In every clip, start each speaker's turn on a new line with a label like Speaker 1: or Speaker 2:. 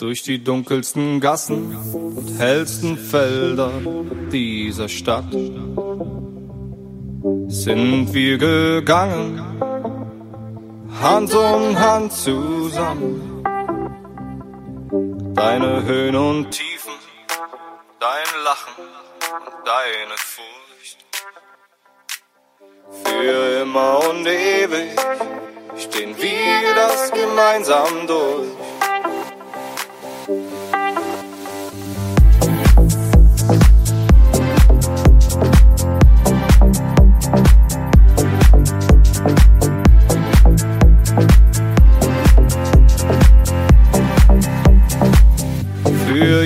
Speaker 1: Durch die dunkelsten Gassen und hellsten Felder dieser Stadt sind wir gegangen, Hand um Hand zusammen. Deine Höhen und Tiefen, dein Lachen und deine Furcht. Für immer und ewig stehen wir das gemeinsam durch.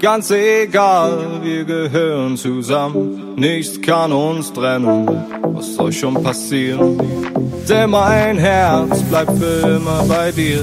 Speaker 1: Ganz egal, wir gehören zusammen. Nichts kann uns trennen, was soll schon passieren? Denn mein Herz bleibt für immer bei dir.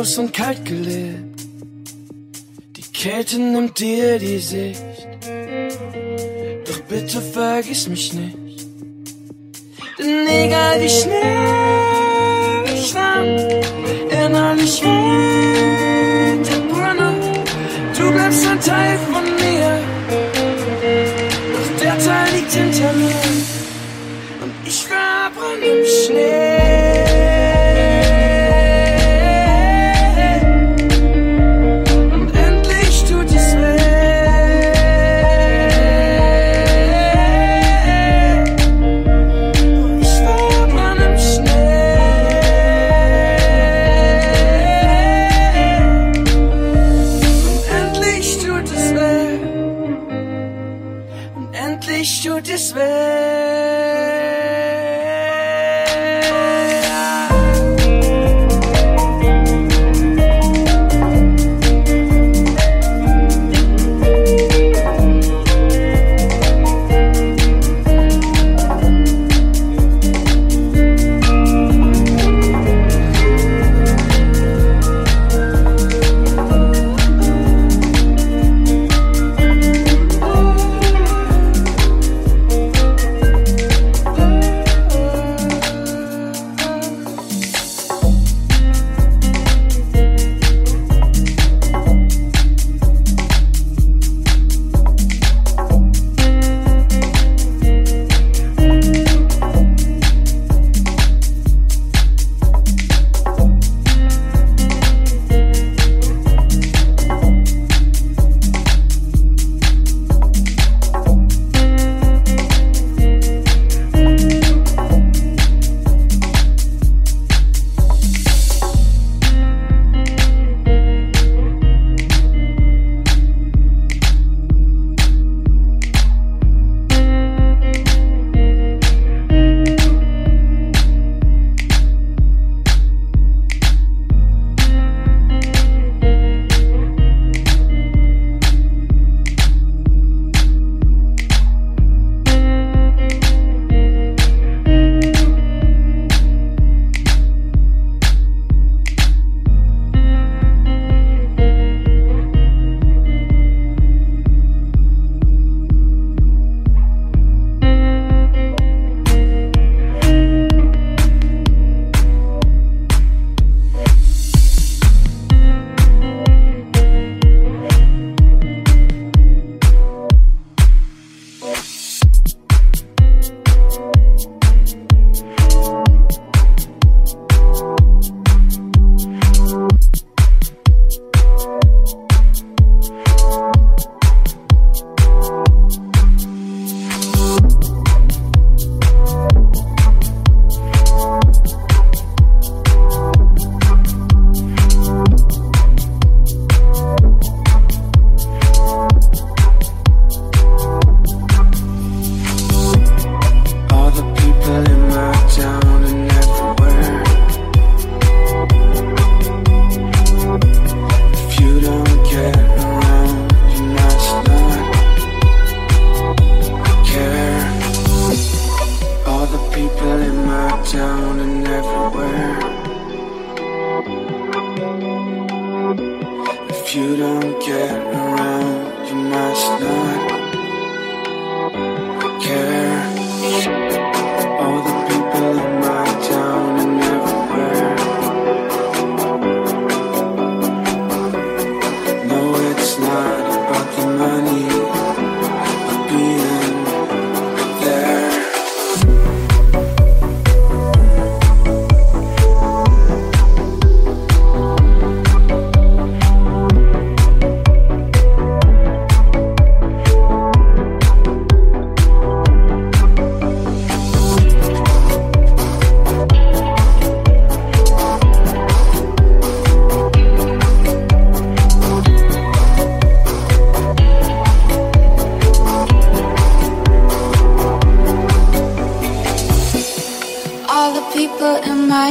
Speaker 1: hilflos und
Speaker 2: kalt gelebt. Die Kälte nimmt dir die Sicht. Doch bitte vergiss mich nicht. Denn egal wie schnell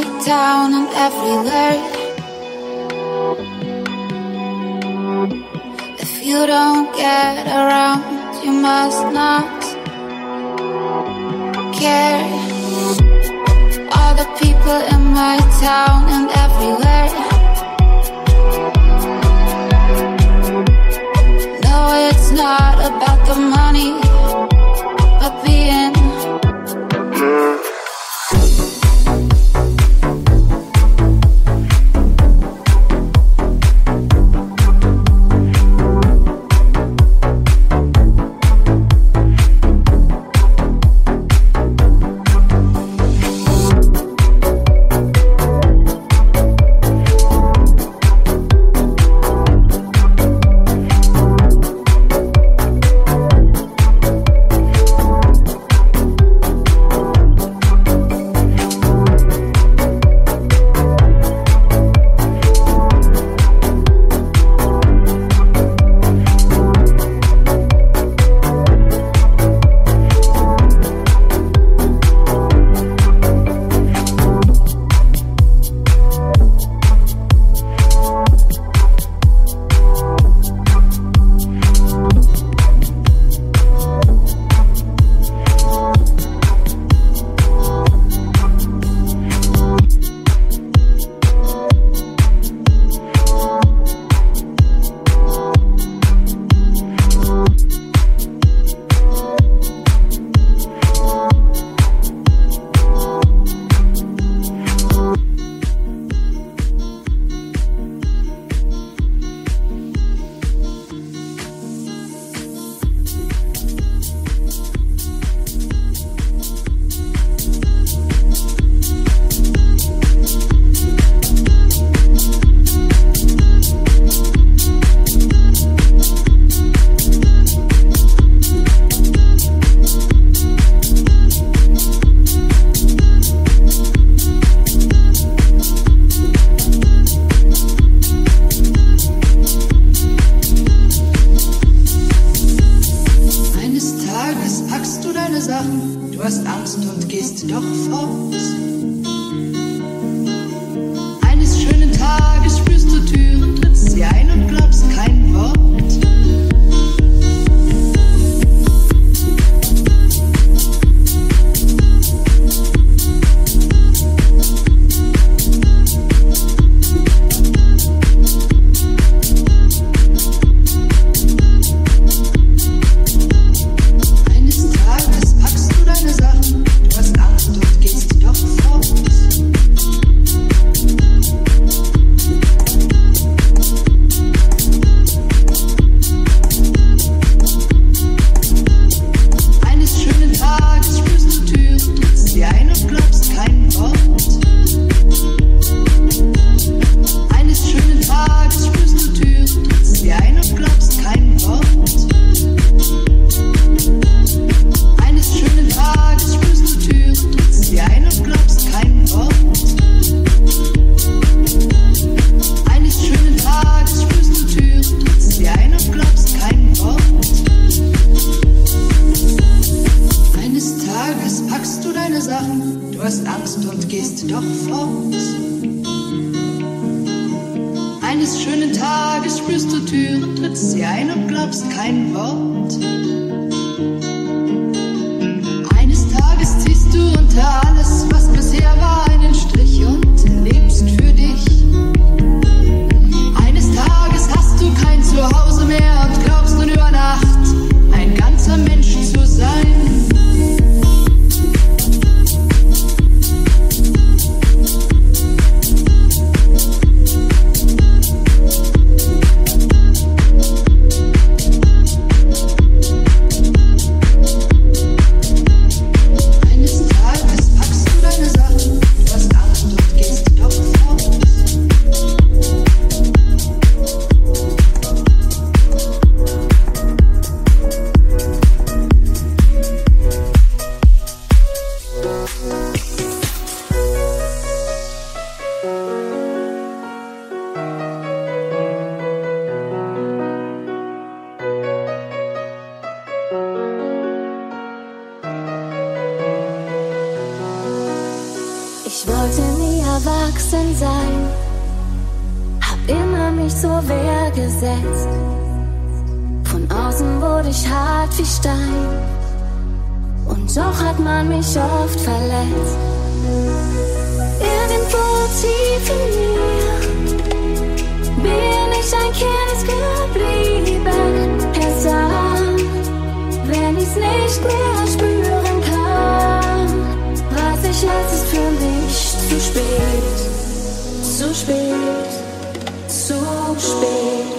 Speaker 3: right down on every word. If you don't get around, you must not care. All the people in my town and everywhere No, it's not about the money.
Speaker 4: warst und gehst doch fort.
Speaker 5: Nie erwachsen sein, hab immer mich zur Wehr gesetzt. Von außen wurde ich hart wie Stein, und doch hat man mich oft verletzt. Irgendwo tief in mir bin ich ein Kind geblieben. Er sagt, wenn ich's nicht mehr spüren kann, weiß ich, es ist für mich zu spät, zu spät, zu spät.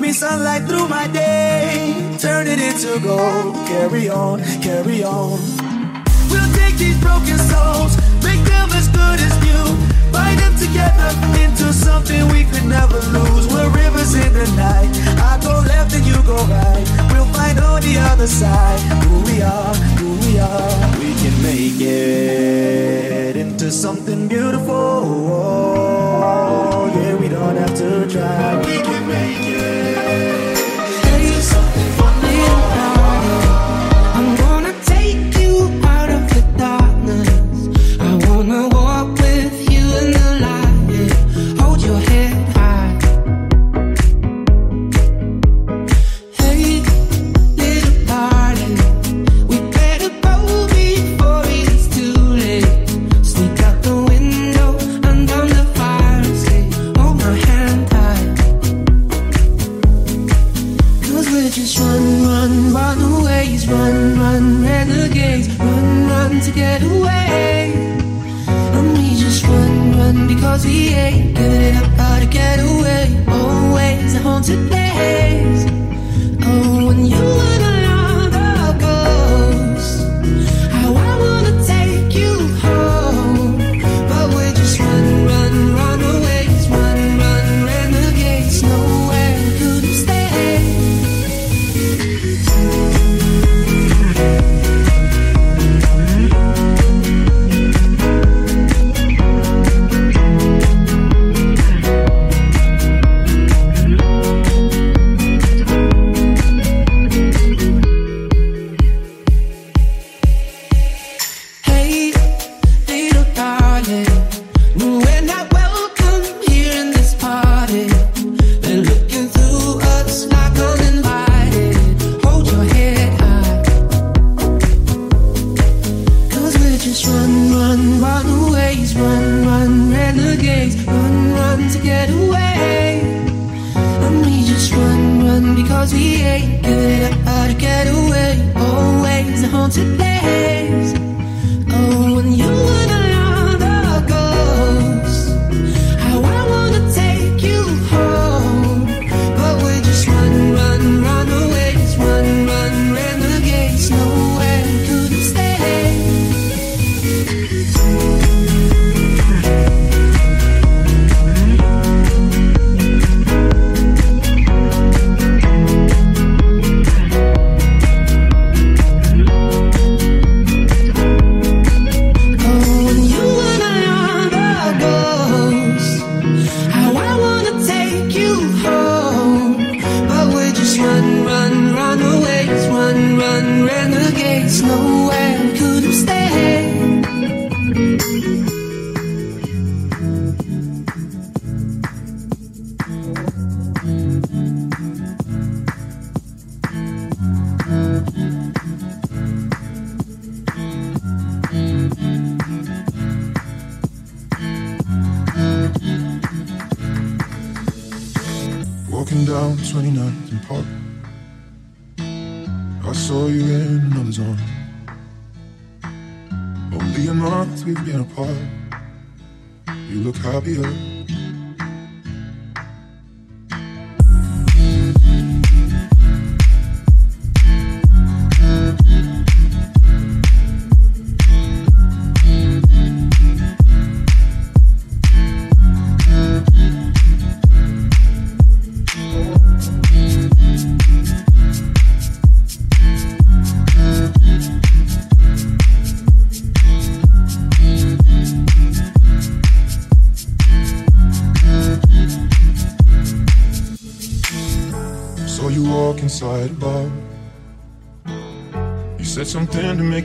Speaker 6: sunlight through my day, turn it into gold. Carry on, carry on. We'll take these broken souls, make them as good as new. Bind them together into something we could never lose. We're rivers in the night. I go left and you go right. We'll find on the other side who we are, who we are. We can make it into something beautiful. Oh, yeah, we don't have to try. We can make it.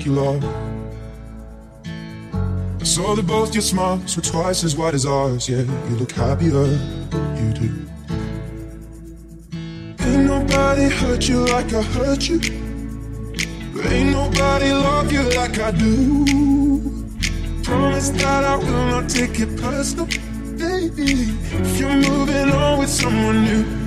Speaker 7: you, love. I
Speaker 8: saw that both your smiles were twice as wide as ours. Yeah, you look happier, you do. Ain't nobody hurt you like I hurt you. Ain't nobody love you like I do. Promise that I will not take it personal, baby. If you're moving on with someone new.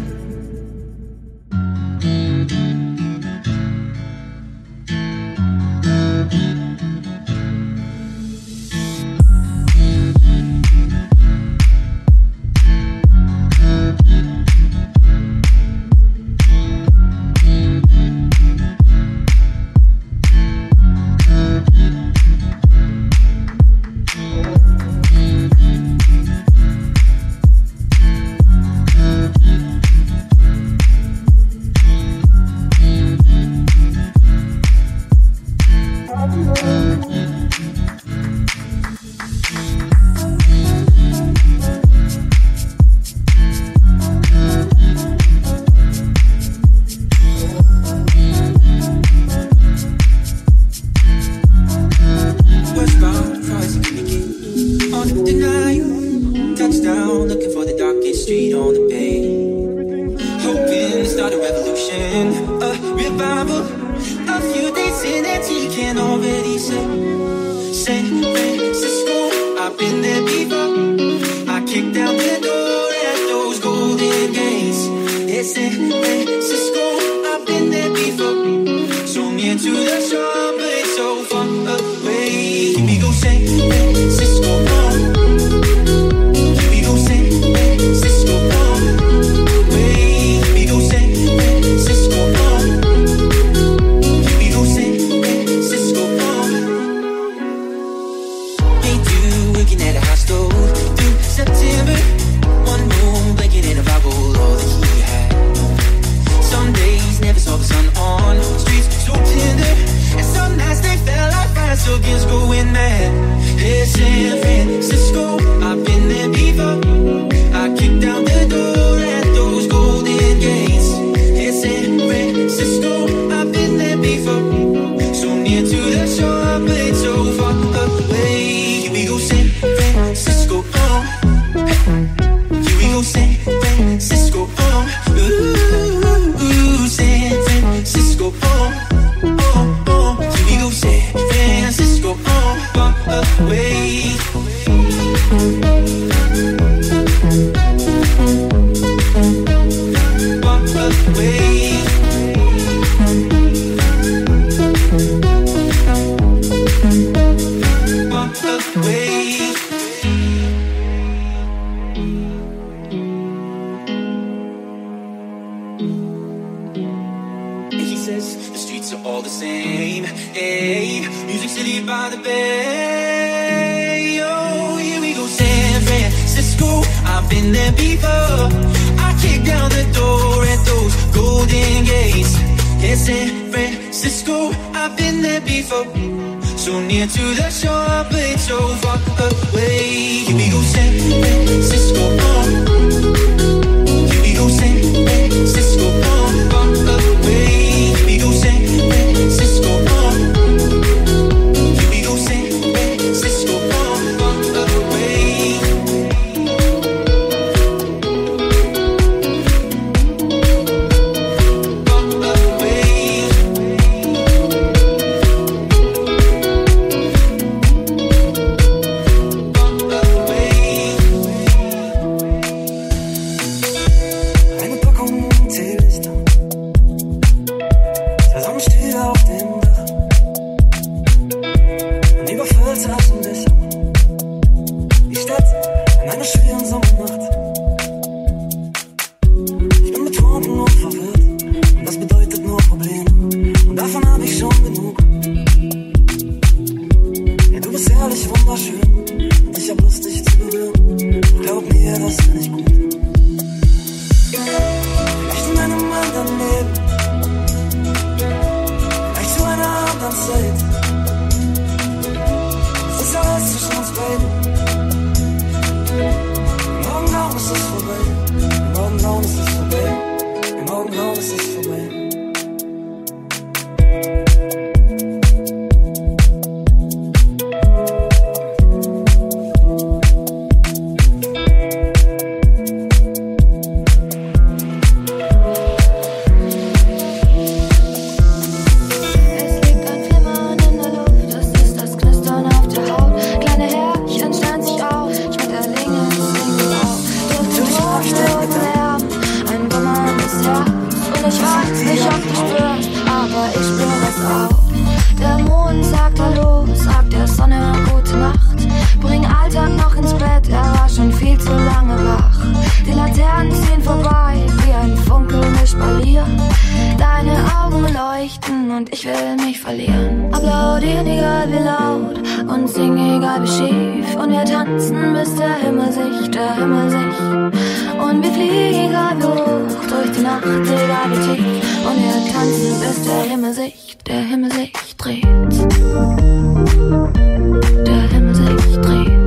Speaker 9: und ich will mich verlieren. Applaudieren, egal wie laut und singen,
Speaker 6: egal wie schief. Und wir tanzen, bis der Himmel sich, der Himmel sich. Und wir fliegen, egal wie hoch, durch die Nacht, egal wie tief. Und wir tanzen, bis der Himmel sich, der Himmel sich dreht. Der Himmel sich dreht.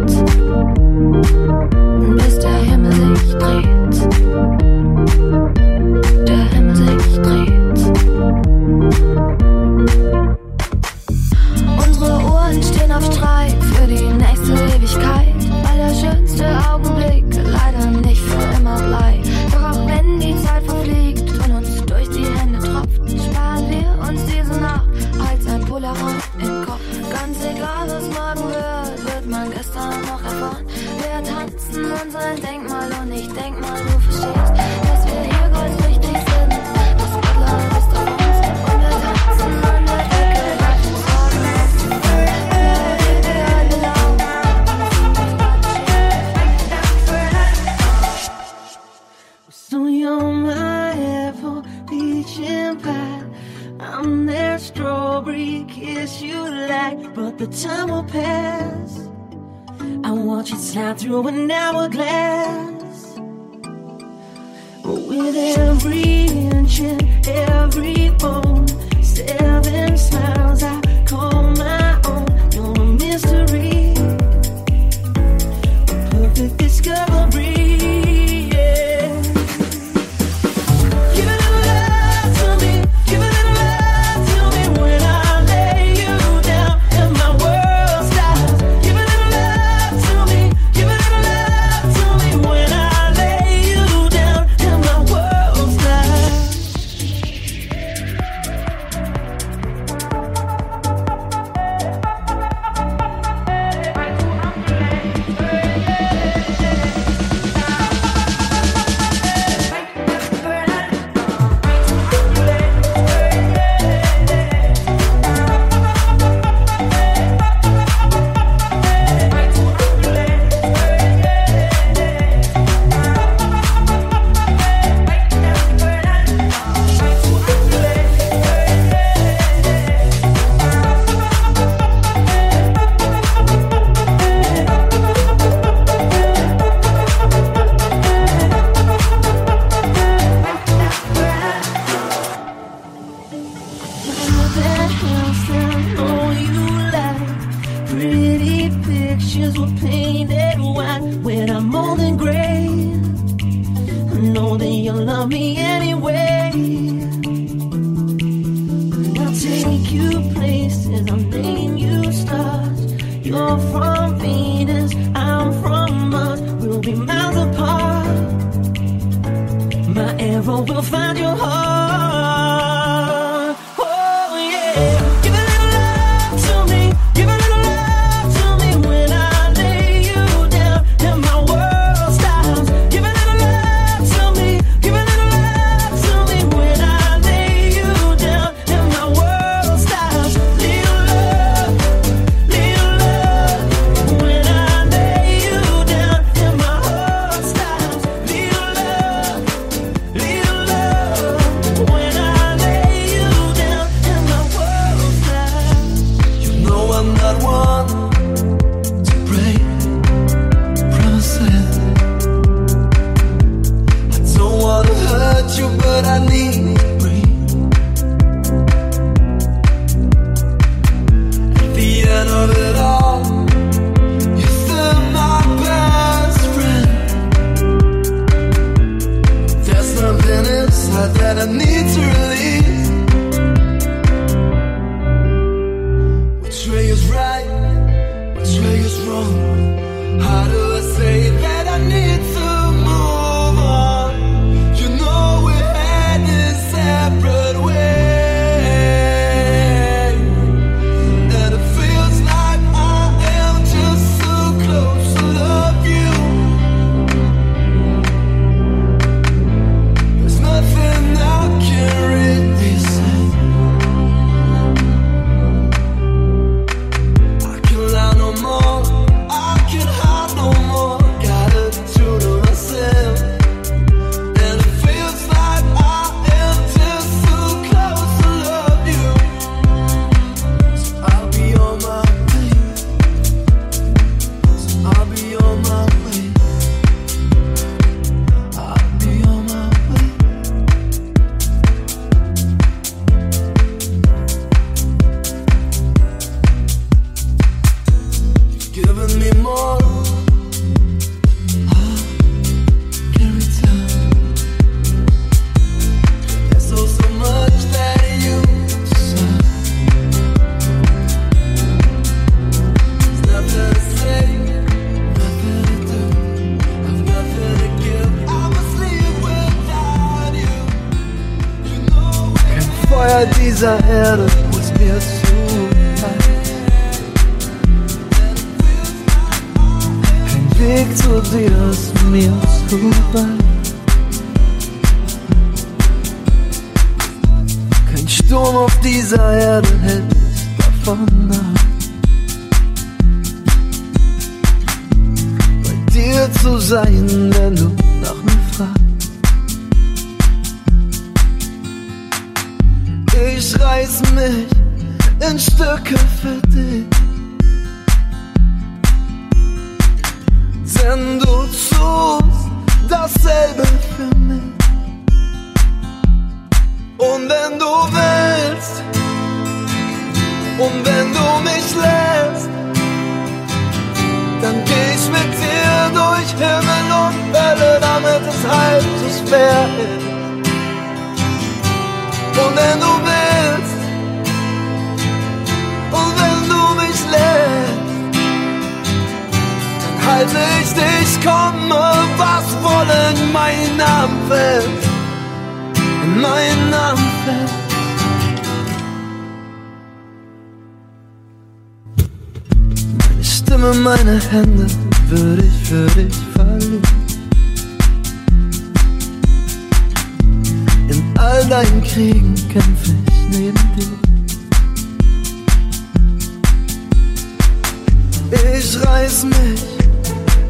Speaker 6: Ich
Speaker 10: reiß mich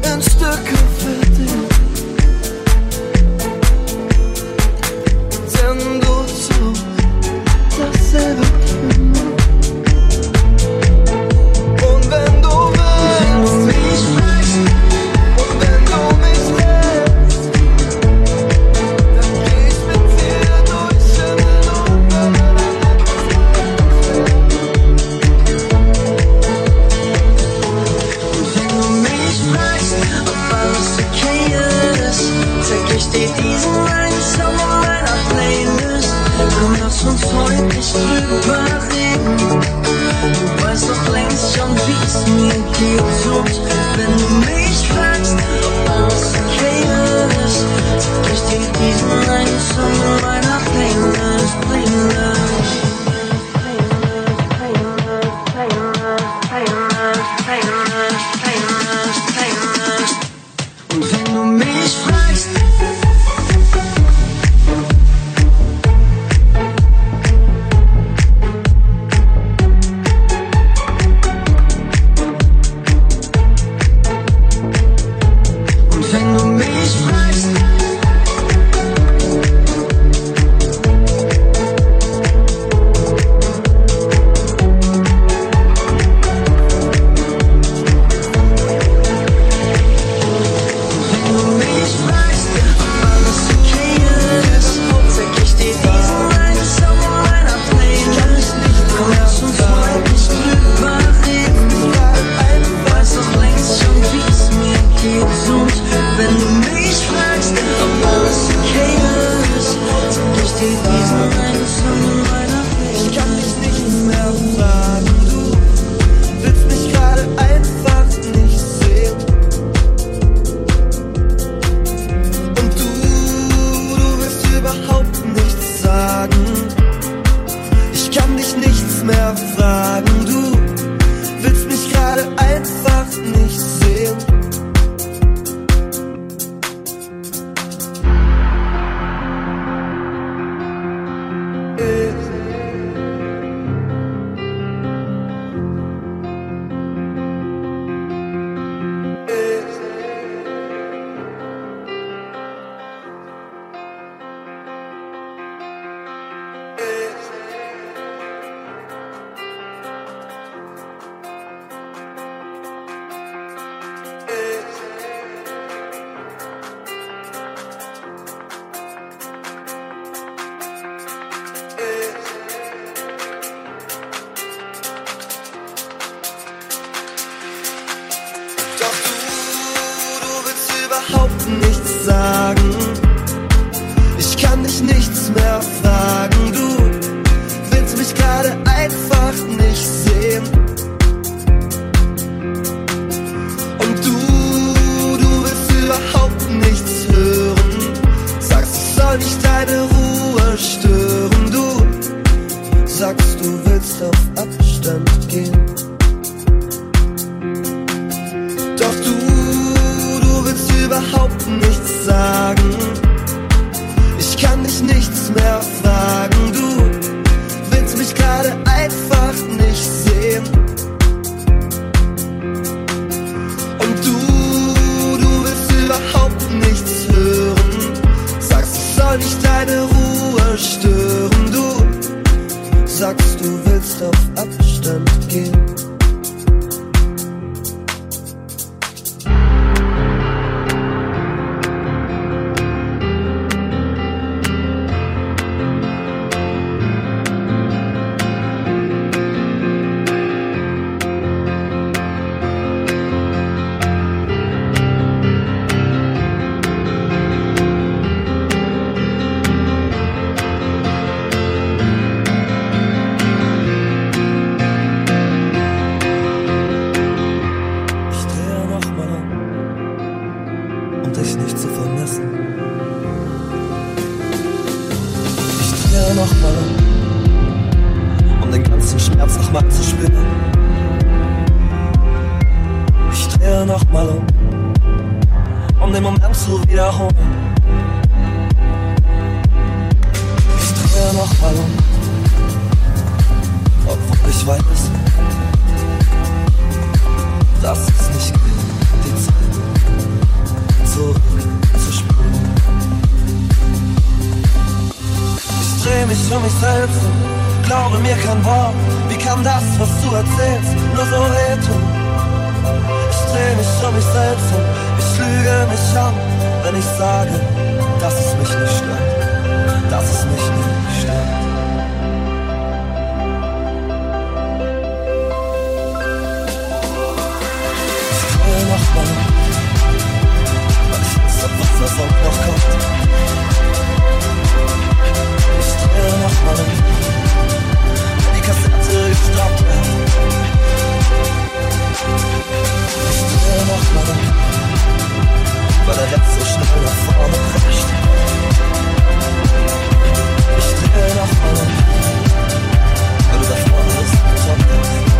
Speaker 10: in Stücke für mich um mich selbst glaube mir kein Wort. Wie kann das, was du erzählst, nur so wehtun? Ich dreh mich um mich selbst und ich lüge mich an, wenn ich sage, dass es mich nicht stört, dass es mich nicht stört. Ich drehe nochmal weil ich Angst hab, was noch kommt. Um, wenn die Kassette gestoppt wird. Ich drehe nochmal um, weil der Rest so schnell nach vorne prescht. Ich drehe nochmal um, weil du da vorne bist,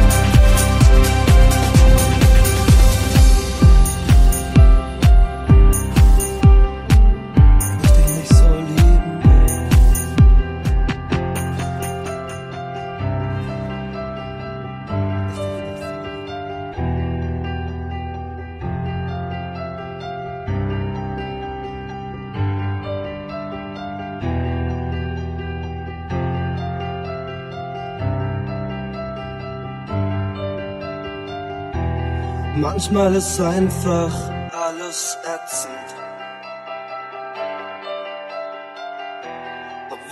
Speaker 10: Manchmal ist einfach alles ätzend.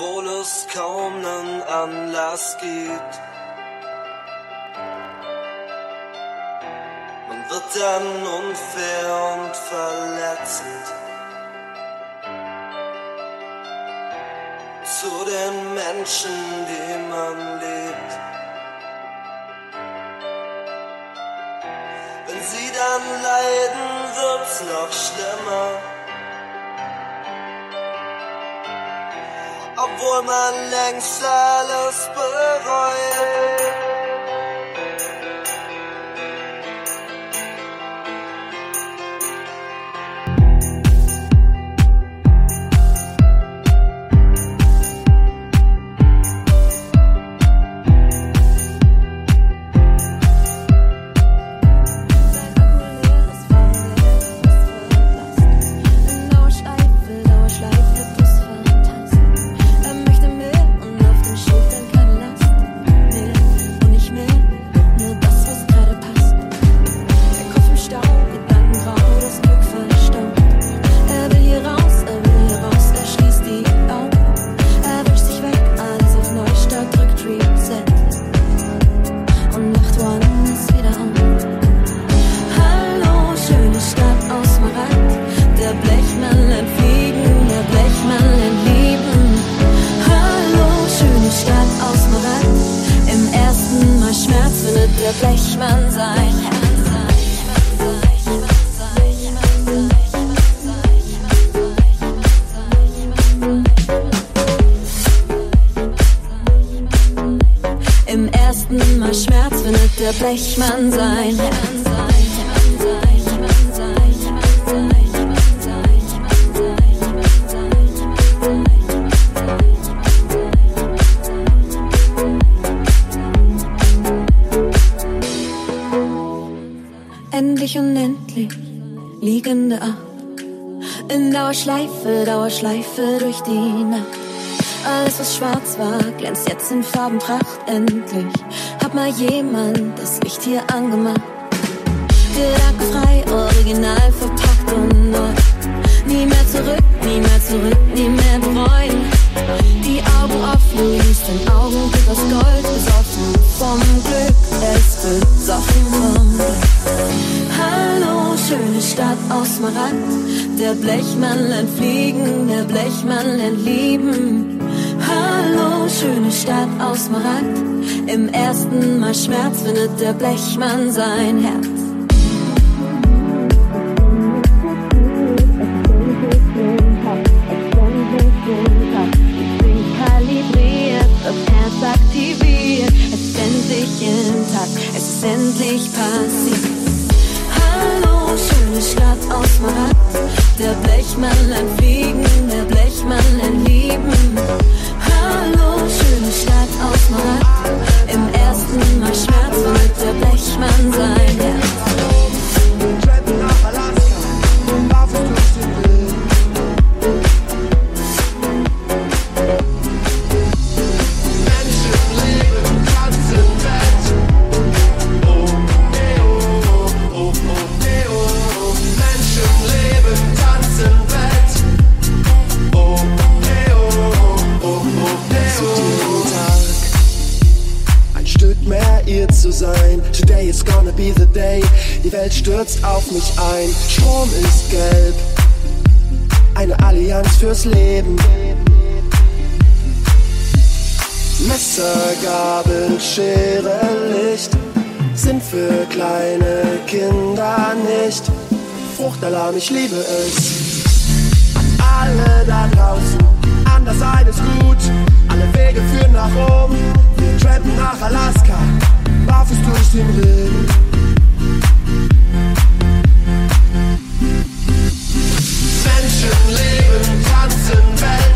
Speaker 10: obwohl es kaum nen Anlass gibt. Man wird dann unfair und verletzend. Zu den Menschen, die man liebt. Dann leiden, wird's noch schlimmer. obwohl man längst alles bereut.
Speaker 5: Jetzt in Farbenpracht. Endlich hat mal jemand das Licht hier angemacht. Gedankenfrei, original verpackt und neu. Nie mehr zurück, nie mehr zurück, nie mehr bereuen. Die Augen offen, liest den Augenblick aus Gold, besoffen vom Glück. Ist besoffen vom Glück. Hallo, schöne Stadt aus Smaragd. Der Blechmann lernt fliegen, der Blechmann lernt lieben. Hallo, schöne Stadt aus Smaragd. Im ersten Mal Schmerz findet der Blechmann sein Herz.
Speaker 11: Welt stürzt auf mich ein. Strom ist gelb. Eine Allianz fürs Leben. Messer, Gabel, Schere, Licht sind für kleine Kinder nicht. Fruchtalarm, ich liebe es. Alle da draußen, an der Seite ist gut. Alle Wege führen nach Rom. Wir trampen nach Alaska, barfuß durch den Regen. Menschen leben, tanzen, Welt.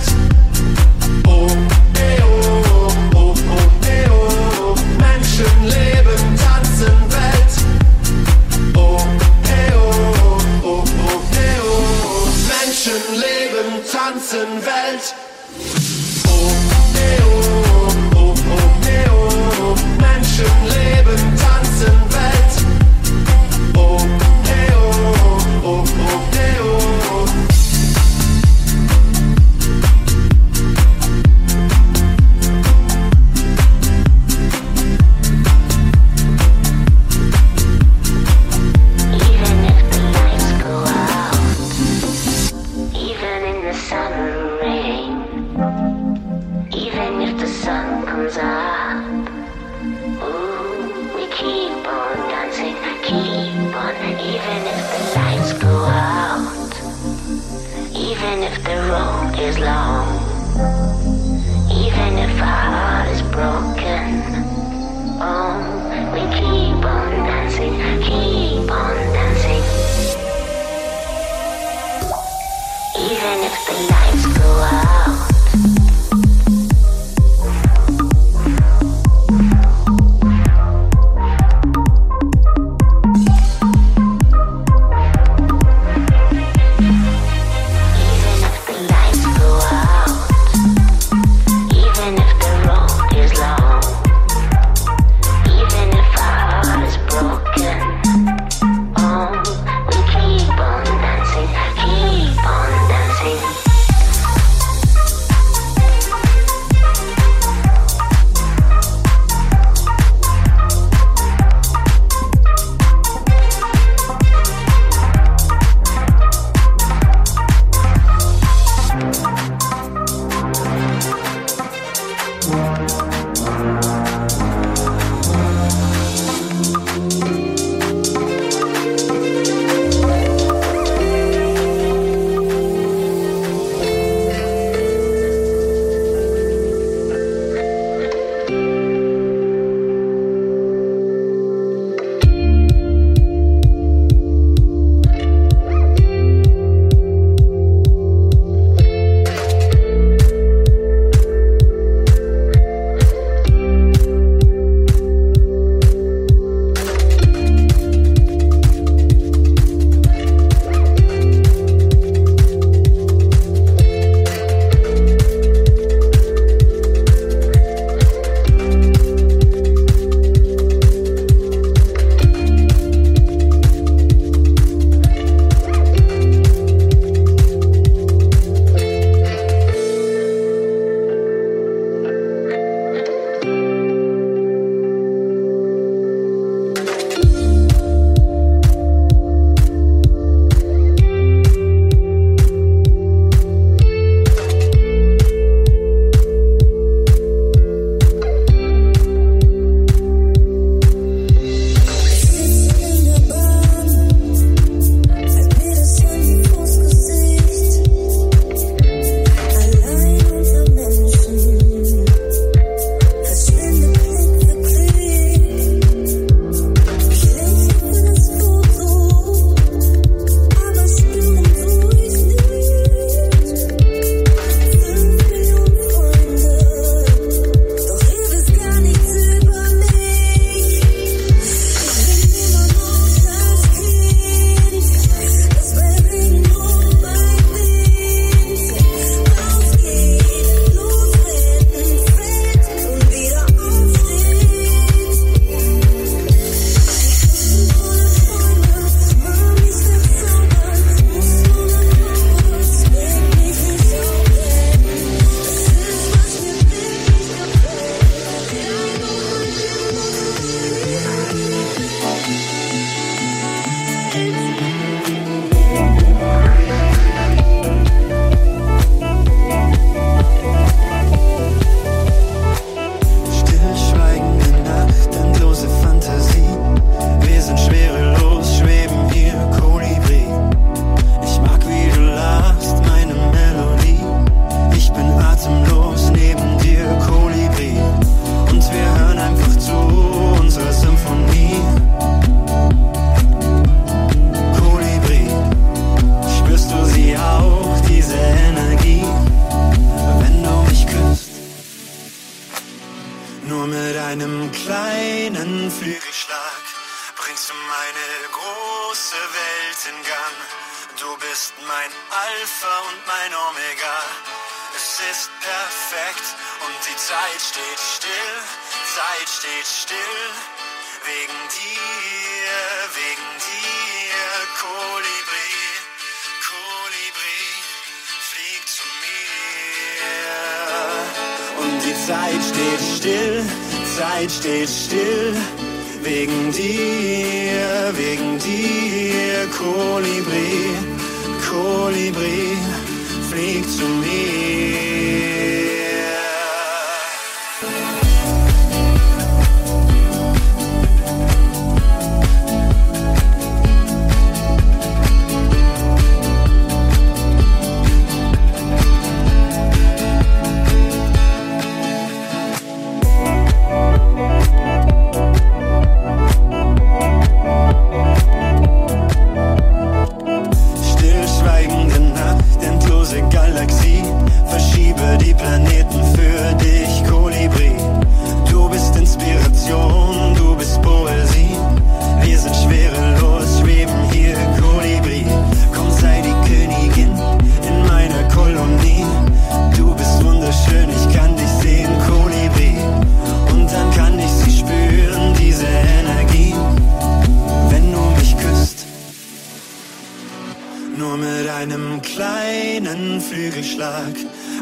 Speaker 12: jeden Flügelschlag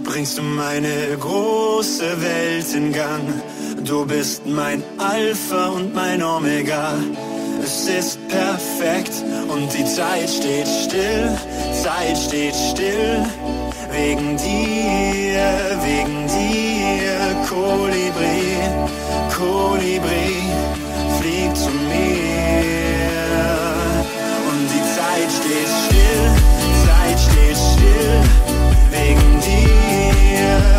Speaker 12: bringst du meine große Welt in Gang. Du bist mein Alpha und mein Omega. Es ist perfekt und die Zeit steht still, Zeit steht still. Wegen dir, wegen dir, Kolibri, Kolibri, flieg zu mir. Und die Zeit steht still dir, wegen dir.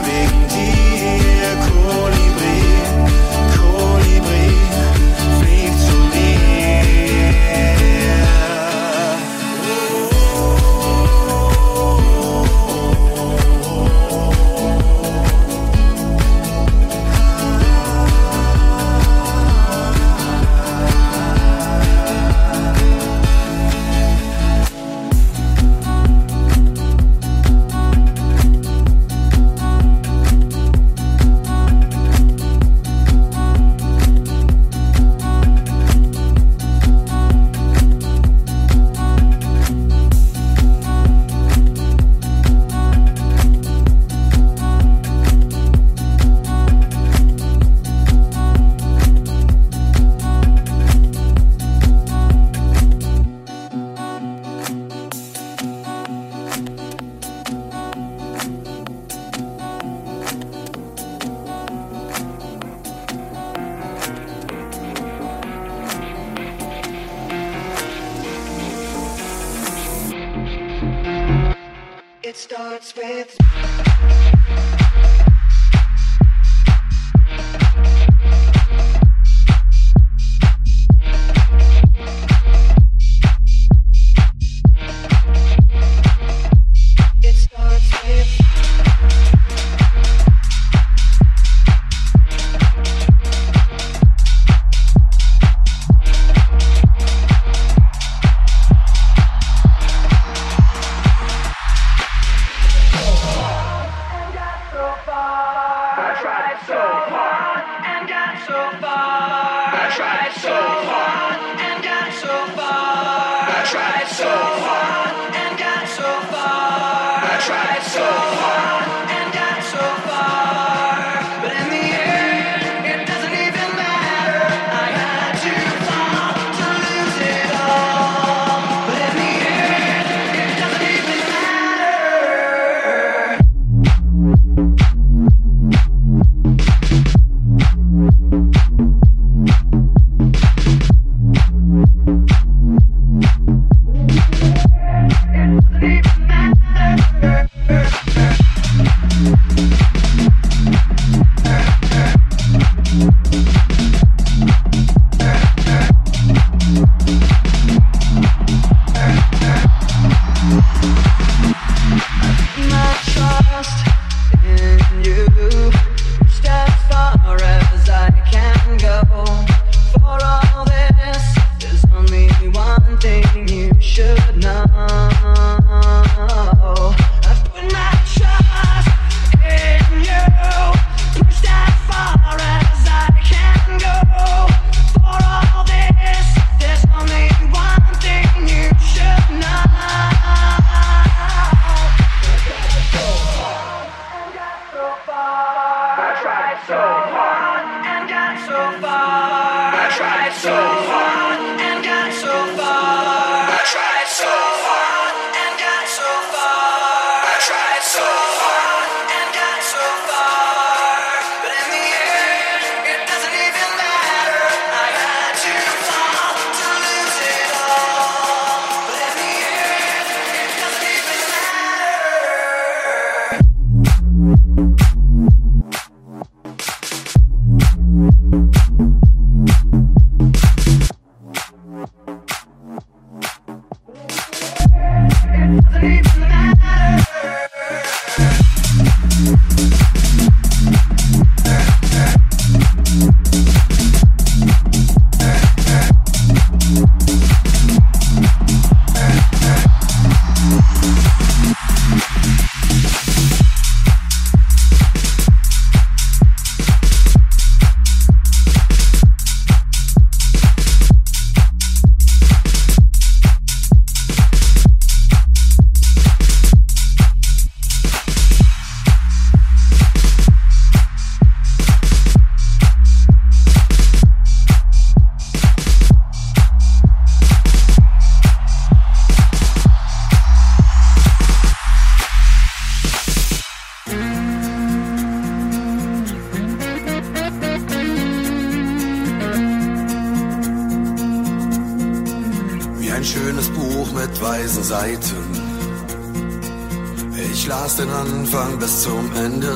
Speaker 13: Anfang bis zum Ende,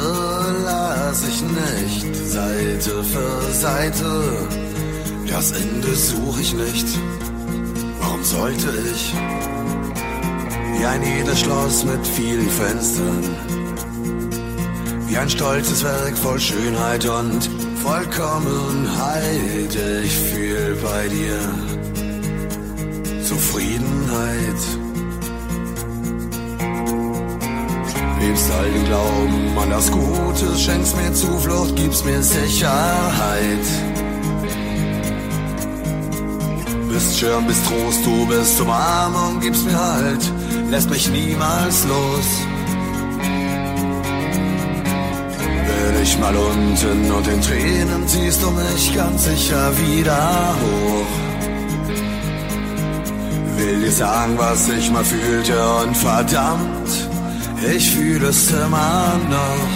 Speaker 13: las ich nicht Seite für Seite. Das Ende suche ich nicht. Warum sollte ich? Wie ein edles Schloss mit vielen Fenstern. Wie ein stolzes Werk voll Schönheit und Vollkommenheit. Ich fühl bei dir Zufriedenheit. Lebst all den Glauben an das Gute, schenkst mir Zuflucht, gibst mir Sicherheit. Bist Schirm, bist Trost, du bist Umarmung, gibst mir Halt, lässt mich niemals los. Bin ich mal unten und in Tränen ziehst du mich ganz sicher wieder hoch. Will dir sagen, was ich mal fühlte und verdammt, ich fühle es immer noch.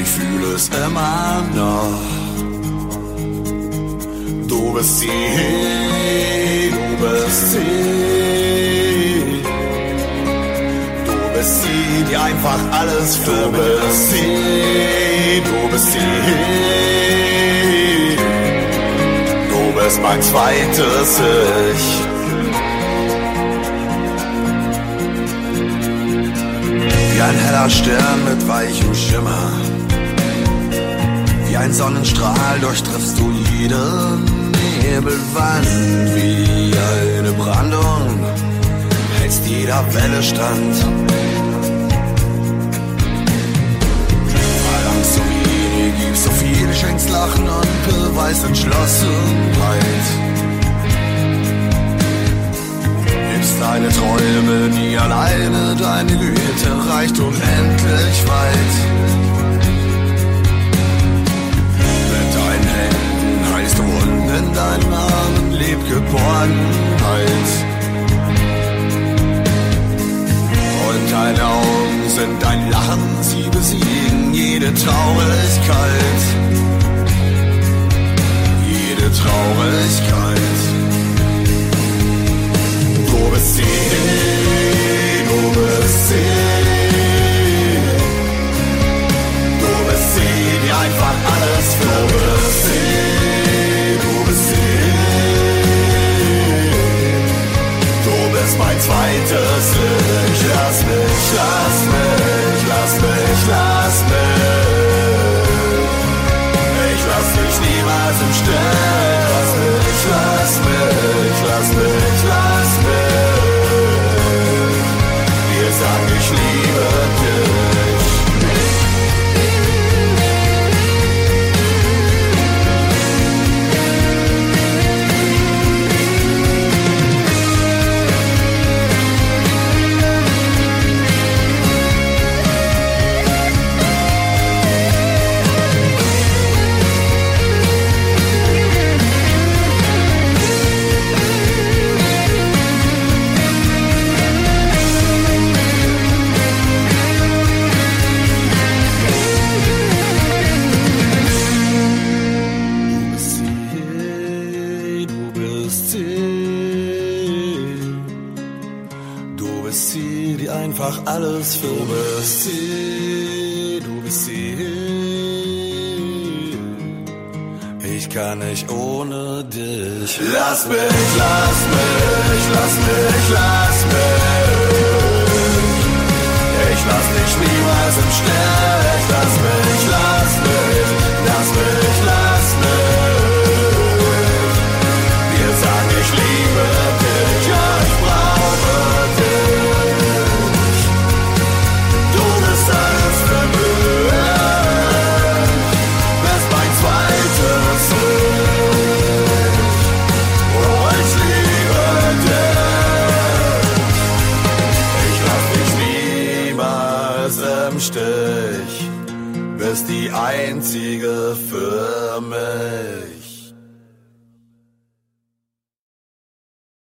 Speaker 13: Ich fühle es immer noch. Du bist sie, du bist sie. Du bist sie, die einfach alles für mich ist. sie. Du bist sie. Du bist mein zweites Ich. Ein heller Stern mit weichem Schimmer. Wie ein Sonnenstrahl durchtriffst du jede Nebelwand. Wie eine Brandung hältst jeder Welle stand. So wenig, gibst so viel, schenkst Lachen und beweist Entschlossenheit. Deine Träume nie alleine, deine Güte reicht unendlich weit. Mit deinen Händen heilst du Wunden, in deinen Armen lebt Geborgenheit. Und deine Augen sind dein Lachen, sie besiegen jede Traurigkeit. Jede Traurigkeit. Bist sie, du bist sie. Du bist sie, die einfach alles du bist sie, du bist sie. Du bist mein zweites Ich. Lass mich, lass nicht ohne dich. Lass mich, lass mich, lass mich, lass mich. Ich lass dich niemals im Stern.